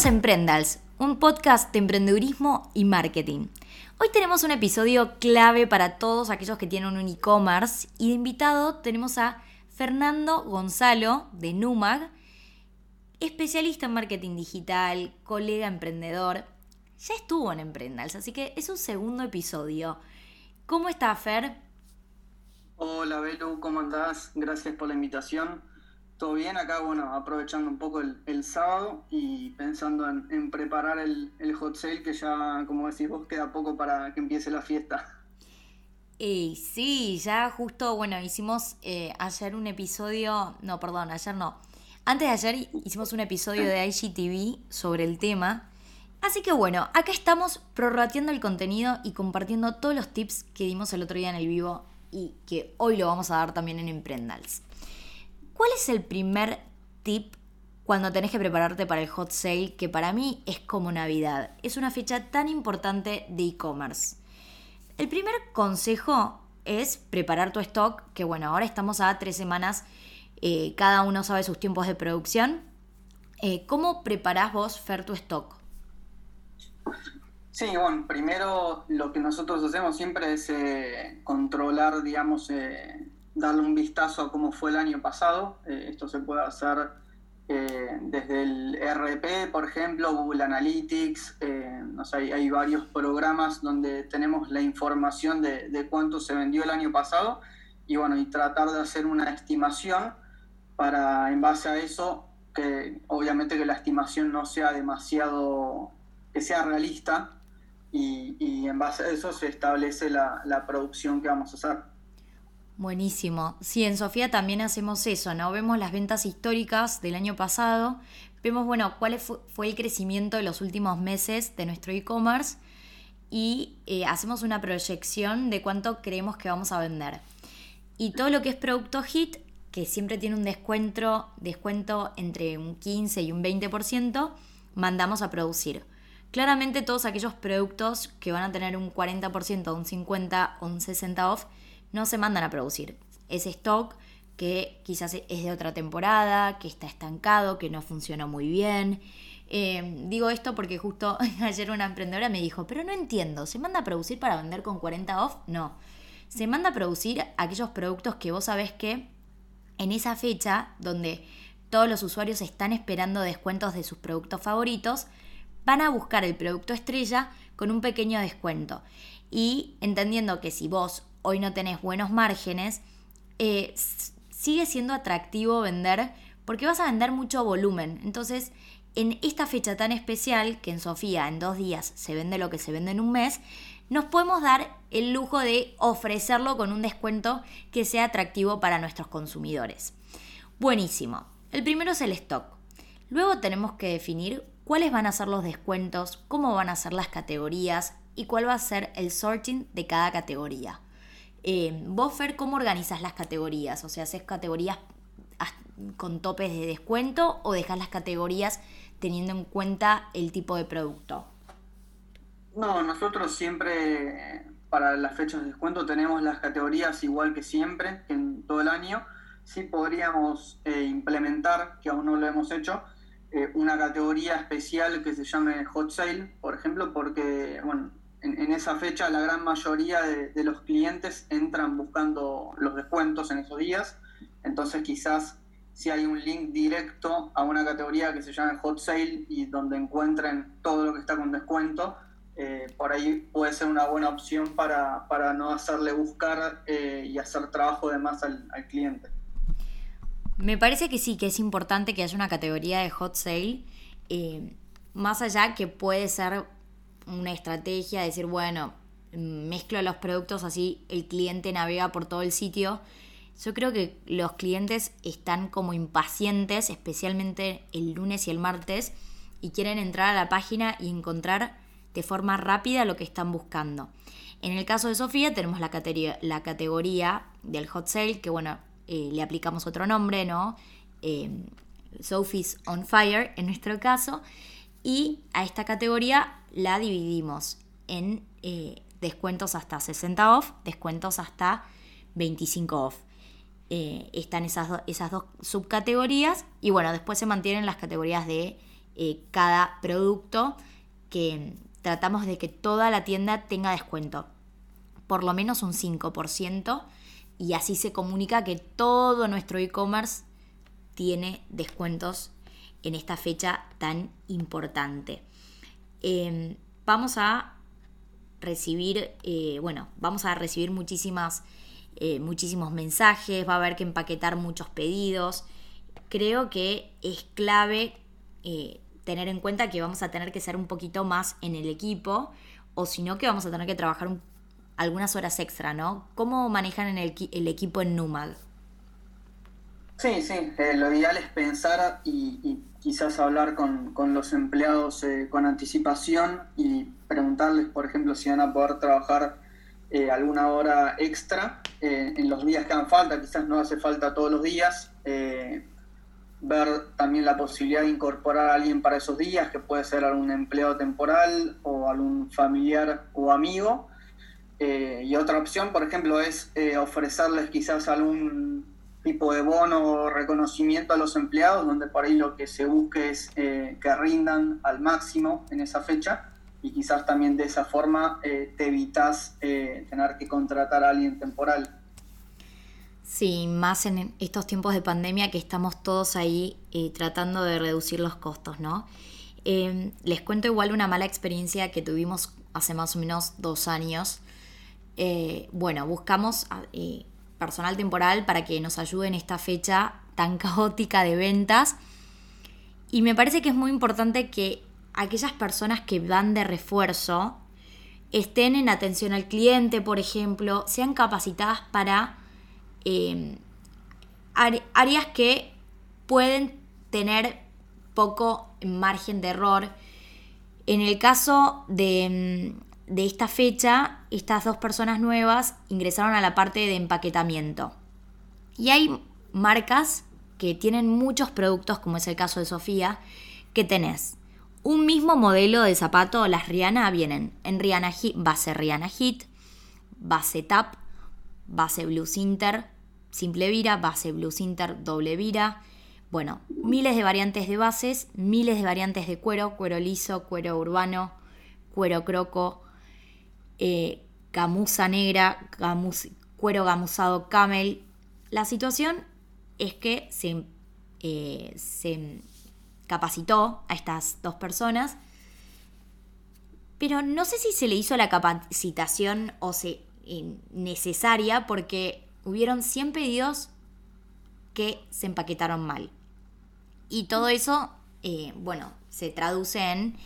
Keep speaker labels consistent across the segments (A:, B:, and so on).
A: Bienvenidos a Emprendals, un podcast de emprendedurismo y marketing. Hoy tenemos un episodio clave para todos aquellos que tienen un e-commerce y de invitado tenemos a Fernando Gonzalo de Numag, especialista en marketing digital, colega emprendedor. Ya estuvo en Emprendals, así que es un segundo episodio. ¿Cómo está Fer?
B: Hola Belu, ¿cómo andás? Gracias por la invitación. Todo bien acá, bueno, aprovechando un poco el, sábado y pensando en, preparar el, hot sale que ya, como decís vos, queda poco para que empiece la fiesta.
A: Y sí, ya justo, bueno, hicimos eh, ayer un episodio, no, perdón, ayer no. Antes de ayer hicimos un episodio de IGTV sobre el tema. Así que bueno, acá estamos prorrateando el contenido y compartiendo todos los tips que dimos el otro día en el vivo y que hoy lo vamos a dar también en Emprendals. ¿Cuál es el primer tip cuando tenés que prepararte para el hot sale que para mí es como Navidad? Es una fecha tan importante de e-commerce. El primer consejo es preparar tu stock, que bueno, ahora estamos a tres semanas, eh, cada uno sabe sus tiempos de producción. Eh, ¿Cómo preparás vos, Fer, tu stock?
B: Sí, bueno, primero lo que nosotros hacemos siempre es eh, controlar, digamos, darle un vistazo a cómo fue el año pasado. Eh, esto se puede hacer eh, desde el RP, por ejemplo, Google Analytics. Eh, sé, hay, varios programas donde tenemos la información de, cuánto se vendió el año pasado y bueno, y tratar de hacer una estimación para, en base a eso, que obviamente que la estimación no sea demasiado, que sea realista y, en base a eso se establece la, la producción que vamos a hacer.
A: Buenísimo. Sí, en Sofía también hacemos eso, ¿no? Vemos las ventas históricas del año pasado, vemos, bueno, cuál fue el crecimiento de los últimos meses de nuestro e-commerce y eh, hacemos una proyección de cuánto creemos que vamos a vender. Y todo lo que es producto hit, que siempre tiene un descuento, descuento entre un 15 y un 20%, mandamos a producir. Claramente todos aquellos productos que van a tener un 40%, un 50 o un 60% off, no se mandan a producir. Ese stock que quizás es de otra temporada, que está estancado, que no funciona muy bien. Eh, digo esto porque justo ayer una emprendedora me dijo, pero no entiendo, ¿se manda a producir para vender con 40 off? No. Se manda a producir aquellos productos que vos sabés que en esa fecha, donde todos los usuarios están esperando descuentos de sus productos favoritos, van a buscar el producto estrella con un pequeño descuento. Y entendiendo que si vos hoy no tenés buenos márgenes, eh, sigue siendo atractivo vender porque vas a vender mucho volumen. Entonces, en esta fecha tan especial, que en Sofía en dos días se vende lo que se vende en un mes, nos podemos dar el lujo de ofrecerlo con un descuento que sea atractivo para nuestros consumidores. Buenísimo. El primero es el stock. Luego tenemos que definir cuáles van a ser los descuentos, cómo van a ser las categorías y cuál va a ser el sorting de cada categoría. Eh, vos, Fer, ¿cómo organizas las categorías? O sea, ¿haces categorías con topes de descuento o dejas las categorías teniendo en cuenta el tipo de producto?
B: No, nosotros siempre para las fechas de descuento tenemos las categorías igual que siempre, en todo el año. Sí podríamos eh, implementar, que aún no lo hemos hecho, eh, una categoría especial que se llame Hot Sale, por ejemplo, porque, bueno, en, esa fecha la gran mayoría de, los clientes entran buscando los descuentos en esos días. Entonces quizás si hay un link directo a una categoría que se llama Hot Sale y donde encuentren todo lo que está con descuento, eh, por ahí puede ser una buena opción para, no hacerle buscar eh, y hacer trabajo de más al, cliente.
A: Me parece que sí, que es importante que haya una categoría de hot sale, eh, más allá que puede ser una estrategia, de decir, bueno, mezclo los productos así el cliente navega por todo el sitio. Yo creo que los clientes están como impacientes, especialmente el lunes y el martes, y quieren entrar a la página y encontrar de forma rápida lo que están buscando. En el caso de Sofía tenemos la categoría, la categoría del hot sale, que bueno, eh, le aplicamos otro nombre, ¿no? Eh, Sophie's on Fire en nuestro caso. Y a esta categoría la dividimos en eh, descuentos hasta 60 off, descuentos hasta 25 off. Eh, están esas, esas dos subcategorías y bueno, después se mantienen las categorías de eh, cada producto, que tratamos de que toda la tienda tenga descuento, por lo menos un 5%, y así se comunica que todo nuestro e-commerce tiene descuentos en esta fecha tan importante. Em, vamos a recibir, eh, bueno, vamos a recibir muchísimas, eh, muchísimos mensajes, va a haber que empaquetar muchos pedidos. Creo que es clave eh, tener en cuenta que vamos a tener que ser un poquito más en el equipo o si no que vamos a tener que trabajar algunas horas extra, ¿no? ¿Cómo manejan el, el equipo en NUMAG?
B: Sí, sí, lo ideal es pensar y, quizás hablar con, los empleados eh, con anticipación y preguntarles, por ejemplo, si van a poder trabajar eh, alguna hora extra en los días que hagan falta, quizás no hace falta todos los días, ver también la posibilidad de incorporar a alguien para esos días, que puede ser algún empleado temporal o algún familiar o amigo. y otra opción, por ejemplo, es ofrecerles quizás algún tipo de bono o reconocimiento a los empleados, donde por ahí lo que se busque es eh, que rindan al máximo en esa fecha y quizás también de esa forma eh, te evitas eh, tener que contratar a alguien temporal.
A: Sí, más en estos tiempos de pandemia que estamos todos ahí tratando de reducir los costos, ¿no? Em, les cuento igual una mala experiencia que tuvimos hace más o menos dos años. bueno, buscamos personal temporal para que nos ayude en esta fecha tan caótica de ventas. Y me parece que es muy importante que aquellas personas que van de refuerzo estén en atención al cliente, por ejemplo, sean capacitadas para eh, áreas que pueden tener poco margen de error. En el caso de, de esta fecha, estas dos personas nuevas ingresaron a la parte de empaquetamiento. Y hay marcas que tienen muchos productos, como es el caso de Sofía, que tenés un mismo modelo de zapato, las Rihanna vienen en Rihanna base Rihanna Hit, base Tap, base Blue Sinter, simple vira, base Blue Sinter, doble vira. Bueno, miles de variantes de bases, miles de variantes de cuero, cuero liso, cuero urbano, cuero croco, eh, negra, cuero gamuzado camel. La situación es que se, eh, se capacitó a estas dos personas, pero no sé si se le hizo la capacitación o se, eh, necesaria porque hubieron 100 pedidos que se empaquetaron mal. Y todo eso, bueno, se traduce en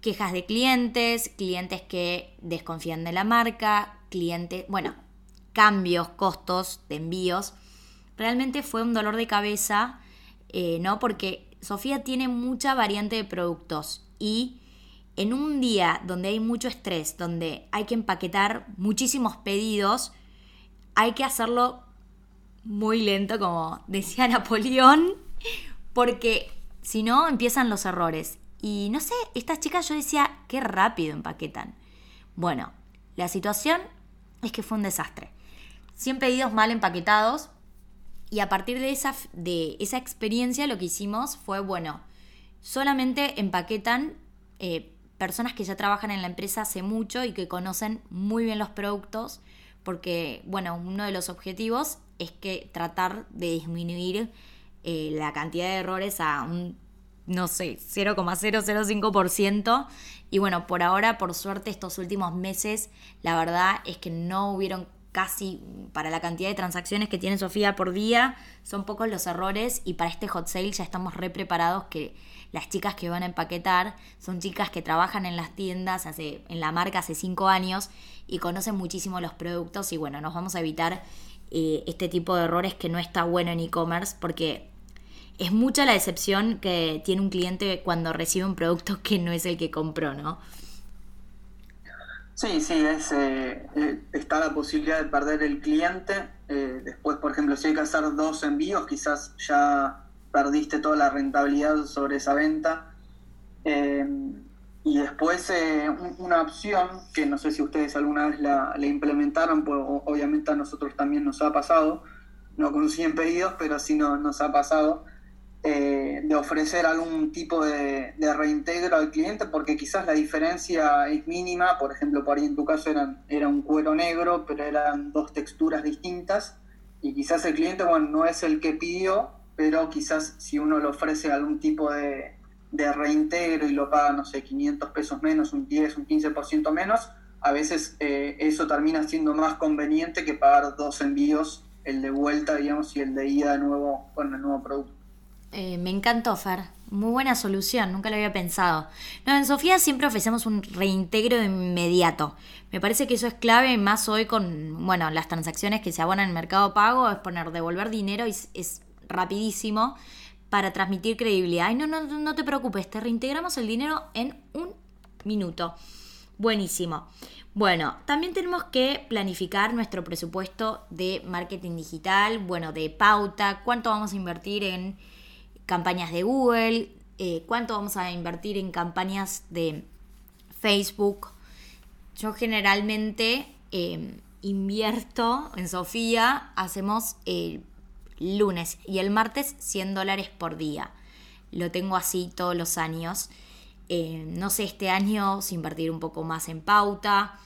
A: quejas de clientes, clientes que desconfían de la marca, clientes, bueno, cambios, costos de envíos. Realmente fue un dolor de cabeza, eh, ¿no? Porque Sofía tiene mucha variante de productos y en un día donde hay mucho estrés, donde hay que empaquetar muchísimos pedidos, hay que hacerlo muy lento, como decía Napoleón, porque si no empiezan los errores. Y no sé, estas chicas yo decía, qué rápido empaquetan. Bueno, la situación es que fue un desastre. 100 pedidos mal empaquetados. Y a partir de esa, de esa experiencia lo que hicimos fue, bueno, solamente empaquetan eh, personas que ya trabajan en la empresa hace mucho y que conocen muy bien los productos, porque, bueno, uno de los objetivos es que tratar de disminuir eh, la cantidad de errores a un no sé, 0,005%. Y bueno, por ahora, por suerte, estos últimos meses, la verdad es que no hubieron casi, para la cantidad de transacciones que tiene Sofía por día, son pocos los errores y para este hot sale ya estamos re preparados que las chicas que van a empaquetar son chicas que trabajan en las tiendas, hace, en la marca hace cinco años y conocen muchísimo los productos y bueno, nos vamos a evitar eh, este tipo de errores que no está bueno en e-commerce porque es mucha la decepción que tiene un cliente cuando recibe un producto que no es el que compró, ¿no?
B: Sí, sí, es, eh, eh, está la posibilidad de perder el cliente. Eh, después, por ejemplo, si hay que hacer dos envíos, quizás ya perdiste toda la rentabilidad sobre esa venta. y después una opción que no sé si ustedes alguna vez la, implementaron, pues obviamente a nosotros también nos ha pasado, no con 100 pedidos, pero sí no, nos ha pasado, eh, de ofrecer algún tipo de, reintegro al cliente porque quizás la diferencia es mínima, por ejemplo, por ahí en tu caso eran, era un cuero negro, pero eran dos texturas distintas y quizás el cliente, bueno, no es el que pidió, pero quizás si uno le ofrece algún tipo de, reintegro y lo paga, no sé, 500 pesos menos, un 10, un 15% menos, a veces eh, eso termina siendo más conveniente que pagar dos envíos, el de vuelta, digamos, y el de ida de nuevo con el nuevo producto.
A: Eh, me encantó, Fer. Muy buena solución, nunca lo había pensado. No, en Sofía siempre ofrecemos un reintegro inmediato. Me parece que eso es clave, más hoy con, bueno, las transacciones que se abonan en Mercado Pago, es poner devolver dinero y es, rapidísimo para transmitir credibilidad. Ay, no, no, no te preocupes, te reintegramos el dinero en un minuto. Buenísimo. Bueno, también tenemos que planificar nuestro presupuesto de marketing digital, bueno, de pauta, cuánto vamos a invertir en campañas de Google, eh, cuánto vamos a invertir en campañas de Facebook. Yo generalmente em, invierto en Sofía, hacemos el lunes y el martes 100 dólares por día. Lo tengo así todos los años. Em, no sé, este año si invertir un poco más en pauta.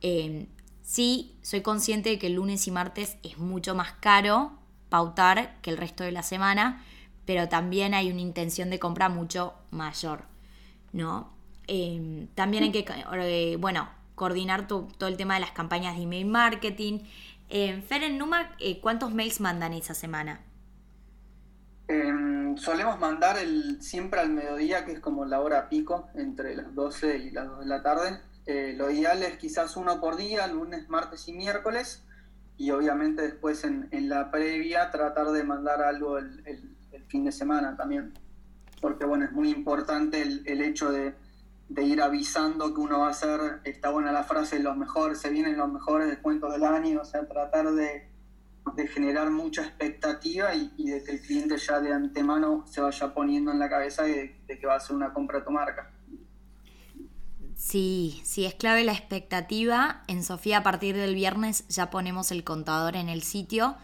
A: Em, sí, soy consciente de que el lunes y martes es mucho más caro pautar que el resto de la semana, pero también hay una intención de compra mucho mayor, ¿no? Em, también hay que, eh, bueno, coordinar todo el tema de las campañas de email marketing. Eh, Fer, en Numa, eh, ¿cuántos mails mandan esa semana?
B: Em, solemos mandar siempre al mediodía, que es como la hora pico, entre las 12 y las 2 de la tarde. Eh, lo ideal es quizás uno por día, lunes, martes y miércoles. Y obviamente después en, la previa tratar de mandar algo el fin de semana también. Porque bueno, es muy importante el, hecho de, ir avisando que uno va a hacer, está buena la frase, los mejores, se vienen los mejores descuentos del año, o sea, tratar de, generar mucha expectativa y, de que el cliente ya de antemano se vaya poniendo en la cabeza de, que va a hacer una compra a tu marca.
A: Sí, sí, es clave la expectativa. En Sofía a partir del viernes ya ponemos el contador en el sitio.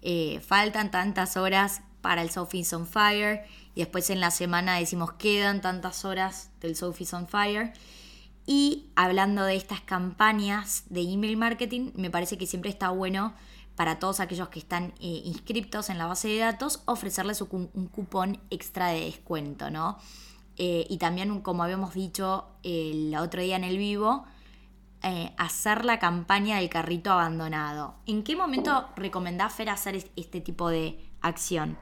A: Eh, faltan tantas horas para el Sophie's on Fire y después en la semana decimos quedan tantas horas del Sophie's on Fire. Y hablando de estas campañas de email marketing, me parece que siempre está bueno para todos aquellos que están eh, inscriptos en la base de datos ofrecerles un, cupón extra de descuento, ¿no? Eh, y también, como habíamos dicho el otro día en el vivo, eh, hacer la campaña del carrito abandonado. ¿En qué momento recomendás, Fer, hacer este tipo de acción?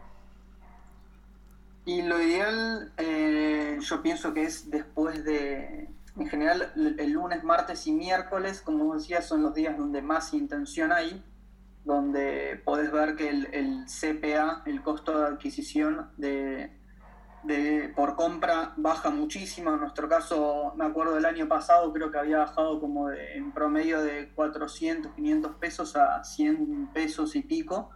B: Y lo ideal, eh, yo pienso que es después de, en general, el lunes, martes y miércoles, como decía, son los días donde más intención hay, donde podés ver que el, CPA, el costo de adquisición de, por compra, baja muchísimo. En nuestro caso, me acuerdo del año pasado, creo que había bajado como en promedio de 400, 500 pesos a 100 pesos y pico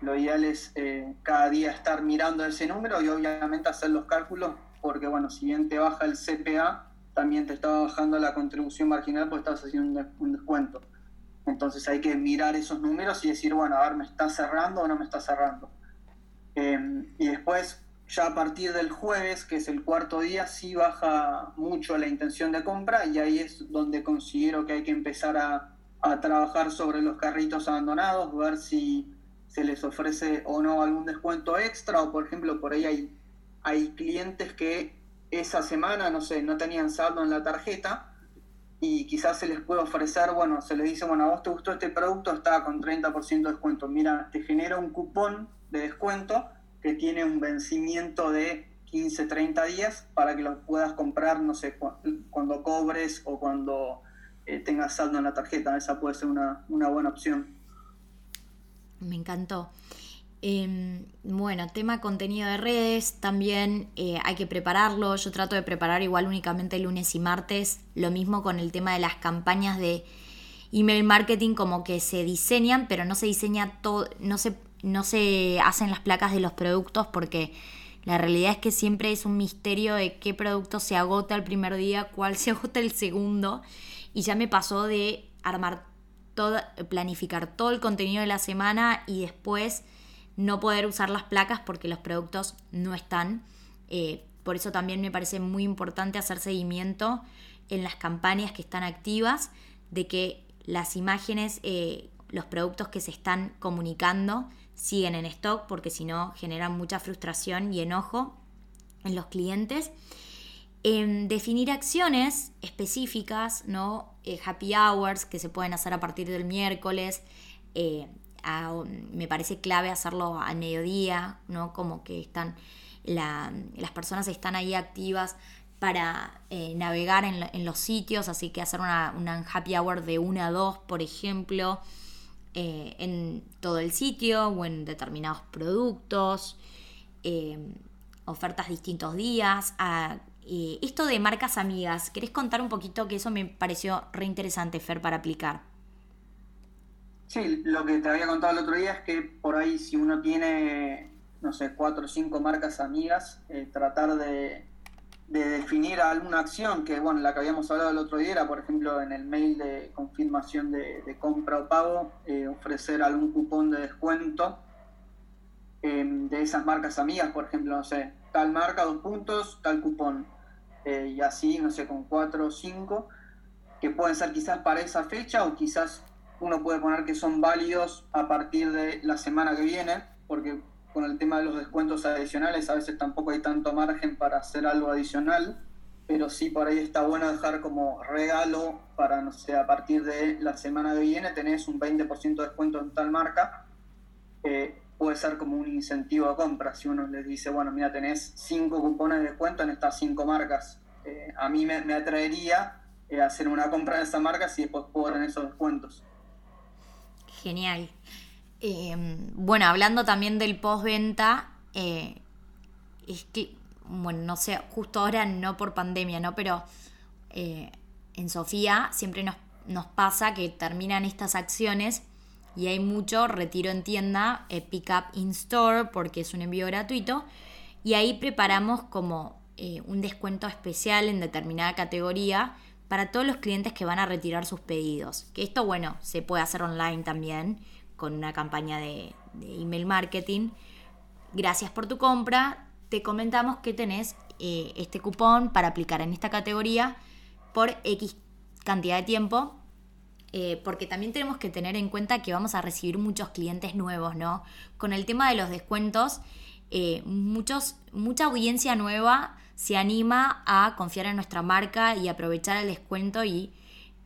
B: lo ideal es eh, cada día estar mirando ese número y obviamente hacer los cálculos, porque bueno, si bien te baja el CPA, también te está bajando la contribución marginal porque estás haciendo un descuento. Entonces hay que mirar esos números y decir, bueno, a ver, ¿me está cerrando o no me está cerrando? Em, y después, ya a partir del jueves, que es el cuarto día, sí baja mucho la intención de compra y ahí es donde considero que hay que empezar a, a trabajar sobre los carritos abandonados, ver si se les ofrece o no algún descuento extra o por ejemplo por ahí hay, hay clientes que esa semana, no sé, no tenían saldo en la tarjeta y quizás se les puede ofrecer, bueno, se les dice, bueno, a vos te gustó este producto, está con 30% de descuento. Mira, te genera un cupón de descuento que tiene un vencimiento de 15, 30 días para que lo puedas comprar, no sé, cuando cobres o cuando eh, tengas saldo en la tarjeta. Esa puede ser una, una buena opción
A: me encantó. Em, bueno, tema contenido de redes, también eh, hay que prepararlo. Yo trato de preparar igual únicamente lunes y martes. Lo mismo con el tema de las campañas de email marketing, como que se diseñan, pero no se diseña todo, no se, no se hacen las placas de los productos porque la realidad es que siempre es un misterio de qué producto se agota el primer día, cuál se agota el segundo. Y ya me pasó de armar planificar todo el contenido de la semana y después no poder usar las placas porque los productos no están. Eh, por eso también me parece muy importante hacer seguimiento en las campañas que están activas, de que las imágenes, eh, los productos que se están comunicando siguen en stock, porque si no generan mucha frustración y enojo en los clientes. definir acciones específicas, ¿no? Eh, happy hours que se pueden hacer a partir del miércoles. Eh, me parece clave hacerlo al mediodía, ¿no? Como que están las personas están ahí activas para eh, navegar en, los sitios, así que hacer una, happy hour de 1 a 2, por ejemplo, eh, en todo el sitio o en determinados productos, eh, ofertas distintos días. esto de marcas amigas, ¿querés contar un poquito que eso me pareció re interesante, Fer, para aplicar?
B: Sí, lo que te había contado el otro día es que por ahí si uno tiene, no sé, cuatro o cinco marcas amigas, tratar de de definir alguna acción, que bueno, la que habíamos hablado el otro día era, por ejemplo, en el mail de confirmación de, compra o pago, eh, ofrecer algún cupón de descuento em, de esas marcas amigas, por ejemplo, no sé, tal marca, dos puntos, tal cupón, eh, y así, no sé, con cuatro o cinco, que pueden ser quizás para esa fecha o quizás uno puede poner que son válidos a partir de la semana que viene, porque con el tema de los descuentos adicionales, a veces tampoco hay tanto margen para hacer algo adicional, pero sí por ahí está bueno dejar como regalo para, no sé, a partir de la semana que viene tenés un 20% de descuento en tal marca, puede ser como un incentivo a compra, si uno les dice, bueno, mira, tenés cinco cupones de descuento en estas cinco marcas, eh, a mí me, atraería eh, hacer una compra de esa marca si después puedo tener esos descuentos.
A: Genial. Em, bueno, hablando también del postventa, eh, es que, bueno, no sé, justo ahora no por pandemia, ¿no? Pero eh, en Sofía siempre nos, nos, pasa que terminan estas acciones y hay mucho retiro en tienda, eh, pick up in store, porque es un envío gratuito, y ahí preparamos como un descuento especial en determinada categoría para todos los clientes que van a retirar sus pedidos. Que esto, bueno, se puede hacer online también con una campaña de, email marketing. Gracias por tu compra. Te comentamos que tenés eh, este cupón para aplicar en esta categoría por X cantidad de tiempo. Eh, porque también tenemos que tener en cuenta que vamos a recibir muchos clientes nuevos, ¿no? Con el tema de los descuentos, eh, mucha audiencia nueva se anima a confiar en nuestra marca y aprovechar el descuento y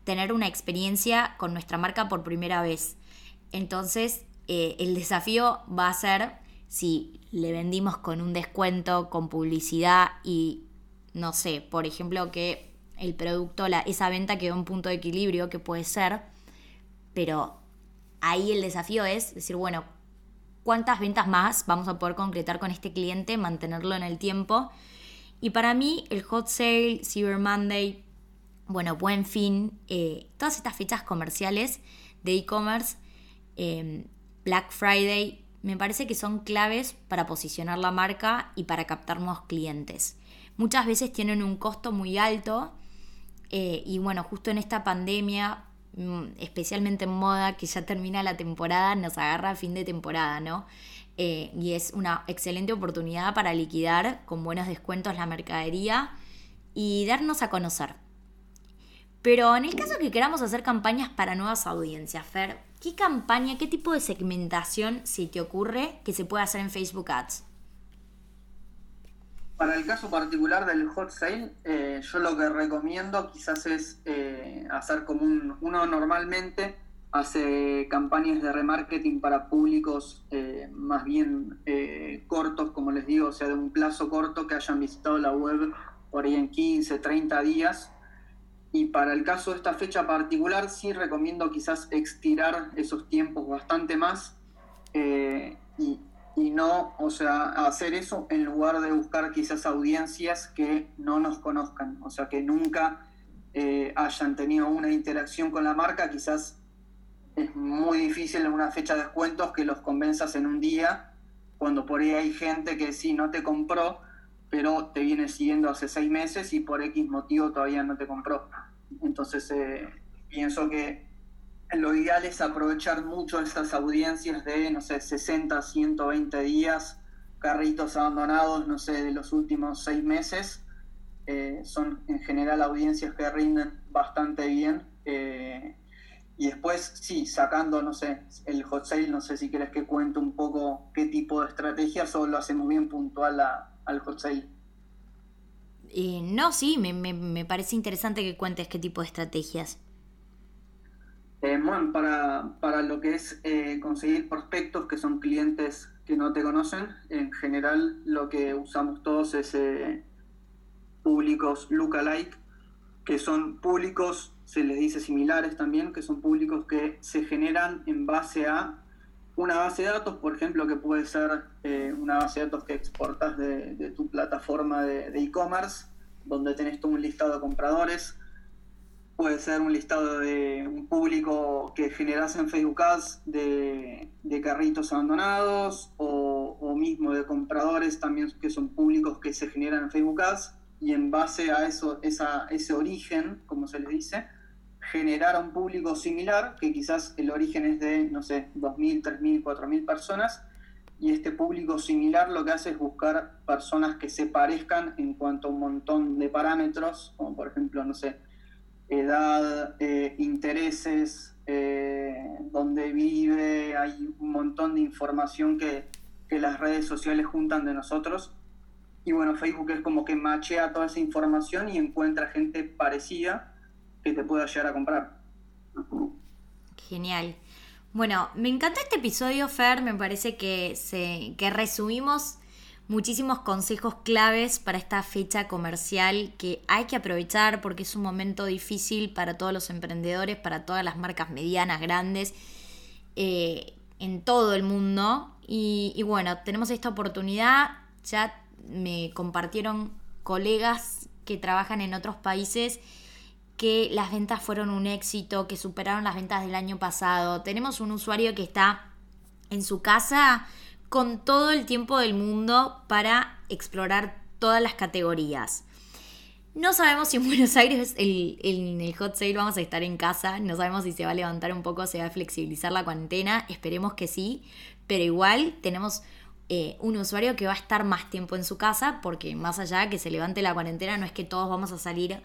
A: tener una experiencia con nuestra marca por primera vez. Entonces, eh, el desafío va a ser si le vendimos con un descuento, con publicidad y, no sé, por ejemplo, que el producto, la, esa venta quedó en punto de equilibrio, que puede ser, pero ahí el desafío es decir, bueno, ¿cuántas ventas más vamos a poder concretar con este cliente, mantenerlo en el tiempo? Y para mí, el hot sale, Cyber Monday, bueno, buen fin, eh, todas estas fechas comerciales de e-commerce Em, Black Friday, me parece que son claves para posicionar la marca y para captar nuevos clientes. Muchas veces tienen un costo muy alto eh, y bueno, justo en esta pandemia, mm, especialmente en moda, que ya termina la temporada, nos agarra a fin de temporada, ¿no? Eh, y es una excelente oportunidad para liquidar con buenos descuentos la mercadería y darnos a conocer. Pero en el caso que queramos hacer campañas para nuevas audiencias, Fer, ¿qué campaña, qué tipo de segmentación se te ocurre que se pueda hacer en Facebook Ads?
B: Para el caso particular del hot sale, eh, yo lo que recomiendo quizás es eh, hacer como un, uno normalmente hace campañas de remarketing para públicos eh, más bien cortos, como les digo, o sea, de un plazo corto que hayan visitado la web por ahí en 15, 30 días y para el caso de esta fecha particular, sí recomiendo quizás extirar esos tiempos bastante más eh, y, no, o sea, hacer eso en lugar de buscar quizás audiencias que no nos conozcan, o sea, que nunca eh, hayan tenido una interacción con la marca, quizás es muy difícil en una fecha de descuentos que los convenzas en un día, cuando por ahí hay gente que sí no te compró, pero te viene siguiendo hace seis meses y por X motivo todavía no te compró. Entonces, eh, pienso que lo, ideal es aprovechar mucho esas audiencias de, no sé, 60, 120 días, carritos abandonados, no sé, de los últimos seis meses. Eh, son en general audiencias que rinden bastante bien. Eh, y después, sí, sacando, no sé, el hot sale, no sé si quieres que cuente un poco qué tipo de estrategias o lo hacemos bien puntual al hot sale.
A: No, sí, me, me, parece interesante que cuentes qué tipo de estrategias.
B: Eh, bueno, para, para, lo que es eh, conseguir prospectos que son clientes que no te conocen, en general lo que usamos todos es eh, públicos lookalike, que son públicos, se les dice similares también, que son públicos que se generan en base a una base de datos, por ejemplo, que puede ser una base de datos que exportas de, tu plataforma de e-commerce, donde tenés todo un listado de compradores, puede ser un listado de un público que generas en Facebook Ads de, carritos abandonados o, mismo de compradores también que son públicos que se generan en Facebook Ads y en base a eso, ese origen, como se les dice, generar un público similar, que quizás el origen es de, no sé, 2.000, 3.000, 4.000 personas, y este público similar lo que hace es buscar personas que se parezcan en cuanto a un montón de parámetros, como por ejemplo, no sé, edad, eh, intereses, eh, dónde vive, hay un montón de información que, las redes sociales juntan de nosotros. Y bueno, Facebook es como que machea toda esa información y encuentra gente parecida que te pueda llegar a comprar.
A: Genial. Bueno, me encanta este episodio, Fer. Me parece que, se, que resumimos muchísimos consejos claves para esta fecha comercial que hay que aprovechar porque es un momento difícil para todos los emprendedores, para todas las marcas medianas, grandes, eh, en todo el mundo. Y, bueno, tenemos esta oportunidad, ya me compartieron colegas que trabajan en otros países que las ventas fueron un éxito, que superaron las ventas del año pasado. Tenemos un usuario que está en su casa con todo el tiempo del mundo para explorar todas las categorías. No sabemos si en Buenos Aires en el hot sale vamos a estar en casa, no sabemos si se va a levantar un poco, se va a flexibilizar la cuarentena, esperemos que sí, pero igual tenemos eh, un usuario que va a estar más tiempo en su casa, porque más allá que se levante la cuarentena, no es que todos vamos a salir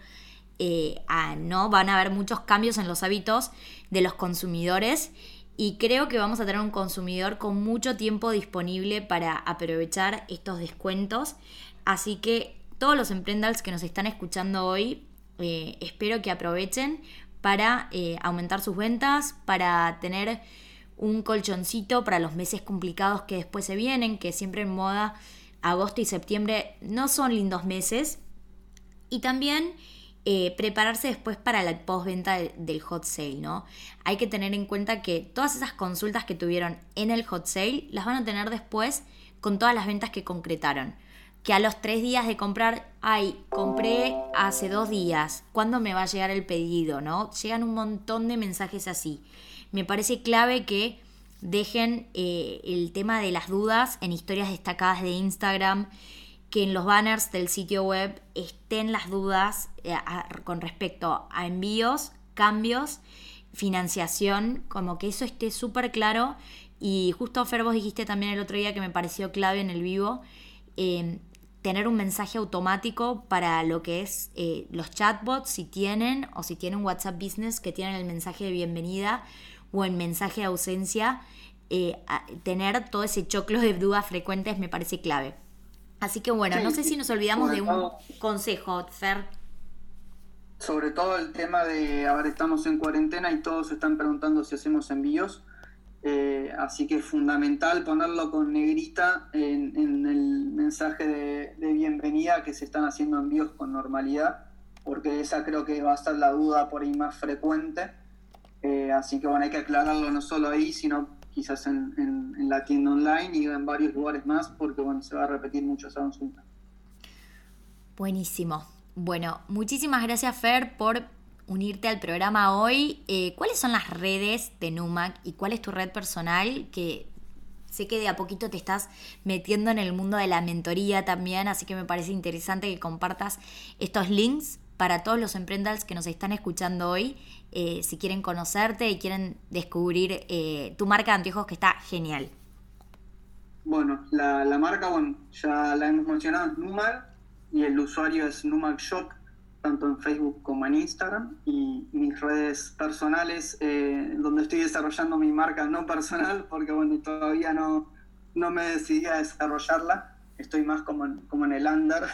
A: eh, no, van a haber muchos cambios en los hábitos de los consumidores y creo que vamos a tener un consumidor con mucho tiempo disponible para aprovechar estos descuentos. Así que todos los emprendedores que nos están escuchando hoy, eh, espero que aprovechen para eh, aumentar sus ventas, para tener un colchoncito para los meses complicados que después se vienen, que siempre en moda agosto y septiembre no son lindos meses. Y también eh, prepararse después para la postventa del hot sale, ¿no? Hay que tener en cuenta que todas esas consultas que tuvieron en el hot sale las van a tener después con todas las ventas que concretaron. Que a los tres días de comprar, ay, compré hace dos días, ¿cuándo me va a llegar el pedido? ¿No? Llegan un montón de mensajes así. Me parece clave que dejen eh, el tema de las dudas en historias destacadas de Instagram que en los banners del sitio web estén las dudas eh, con respecto a envíos, cambios, financiación, como que eso esté súper claro. Y justo Fer, vos dijiste también el otro día que me pareció clave en el vivo, em, tener un mensaje automático para lo que es eh, los chatbots, si tienen, o si tienen WhatsApp Business que tienen el mensaje de bienvenida o el mensaje de ausencia, eh, tener todo ese choclo de dudas frecuentes me parece clave. Así que bueno, no sé si nos olvidamos de un consejo, Fer.
B: Sobre todo el tema de, ahora estamos en cuarentena y todos están preguntando si hacemos envíos. Eh, así que es fundamental ponerlo con negrita en, el mensaje de, bienvenida que se están haciendo envíos con normalidad, porque esa creo que va a ser la duda por ahí más frecuente. Eh, así que bueno, hay que aclararlo no solo ahí, sino quizás en, en, la tienda online y en varios lugares más, porque bueno, se va a repetir mucho esa consulta.
A: Buenísimo. Bueno, muchísimas gracias Fer por unirte al programa hoy. Eh, ¿Cuáles son las redes de Numac y cuál es tu red personal? Que sé que de a poquito te estás metiendo en el mundo de la mentoría también, así que me parece interesante que compartas estos links para todos los emprendedores que nos están escuchando hoy, eh, si quieren conocerte y quieren descubrir eh, tu marca de anteojos que está genial.
B: Bueno, la, marca, bueno, ya la hemos mencionado, es Numag, y el usuario es Numag Shop, tanto en Facebook como en Instagram, y mis redes personales, eh, donde estoy desarrollando mi marca no personal, porque bueno, todavía no, no me decidí a desarrollarla, estoy más como en, como en el under.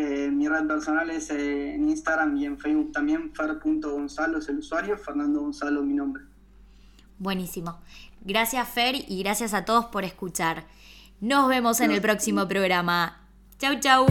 B: Eh, mi red personal es eh, en Instagram y en Facebook también, fer.gonzalo es el usuario, Fernando Gonzalo mi nombre.
A: Buenísimo. Gracias Fer y gracias a todos por escuchar. Nos vemos en el próximo programa. Chau, chau.